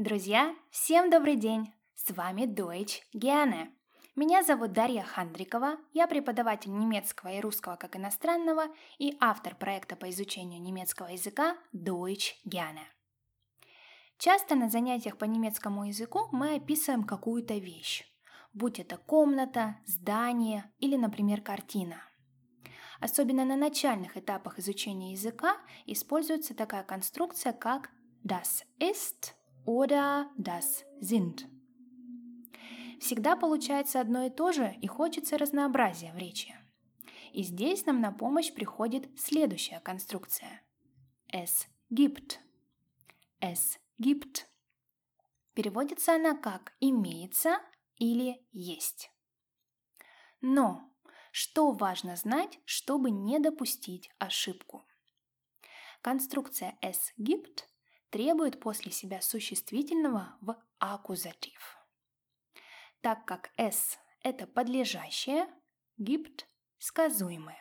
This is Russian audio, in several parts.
Друзья, всем добрый день! С вами Deutsch Gerne. Меня зовут Дарья Хандрикова, я преподаватель немецкого и русского как иностранного и автор проекта по изучению немецкого языка Deutsch Gerne. Часто на занятиях по немецкому языку мы описываем какую-то вещь, будь это комната, здание или, например, картина. Особенно на начальных этапах изучения языка используется такая конструкция, как das ist oder das sind. Всегда получается одно и то же и хочется разнообразия в речи. И здесь нам на помощь приходит следующая конструкция. Es gibt. Es gibt. Переводится она как «имеется» или «есть». Но что важно знать, чтобы не допустить ошибку? Конструкция es gibt требует после себя существительного в аккузатив. Так как es – это подлежащее, gibt – сказуемое.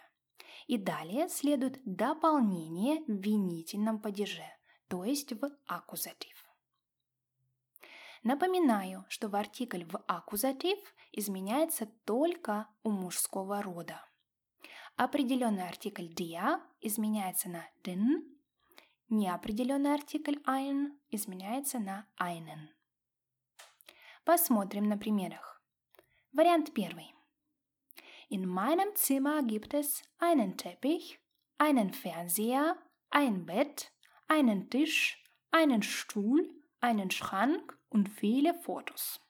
И далее следует дополнение в винительном падеже, то есть в аккузатив. Напоминаю, что в артикль в аккузатив изменяется только у мужского рода. Определенный артикль dia изменяется на den, неопределенный артикль ein изменяется на einen. Посмотрим на примерах. Вариант первый. In meinem Zimmer gibt es einen Teppich, einen Fernseher, ein Bett, einen Tisch, einen Stuhl, einen Schrank und viele Fotos.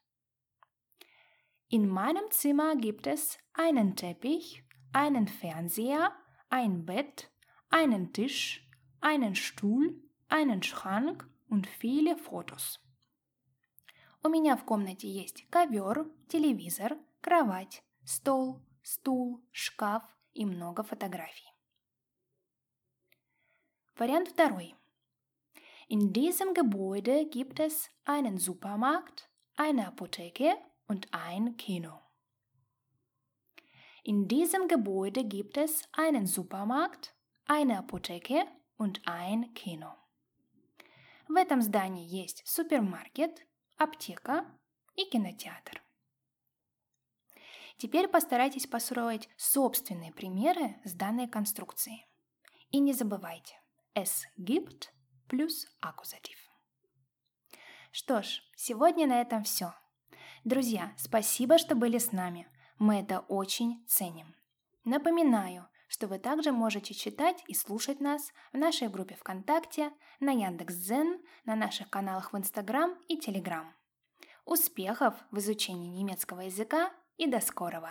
In meinem Zimmer gibt es einen Teppich, einen Fernseher, ein Bett, einen Tisch, einen Stuhl, einen Schrank und viele Fotos. У меня в комнате есть ковер, телевизор, кровать, стол, стул, шкаф и много фотографий. Вариант второй. In diesem Gebäude gibt es einen Supermarkt, eine Apotheke und ein Kino. In diesem Gebäude gibt es einen Supermarkt, eine Apotheke und ein Kino. В этом здании есть супермаркет, аптека и кинотеатр. Теперь постарайтесь построить собственные примеры с данной конструкцией. И не забывайте, es gibt плюс аккузатив. Что ж, сегодня на этом все. Друзья, спасибо, что были с нами. Мы это очень ценим. Напоминаю, что вы также можете читать и слушать нас в нашей группе ВКонтакте, на Яндекс.Дзен, на наших каналах в Инстаграм и Телеграм. Успехов в изучении немецкого языка и до скорого!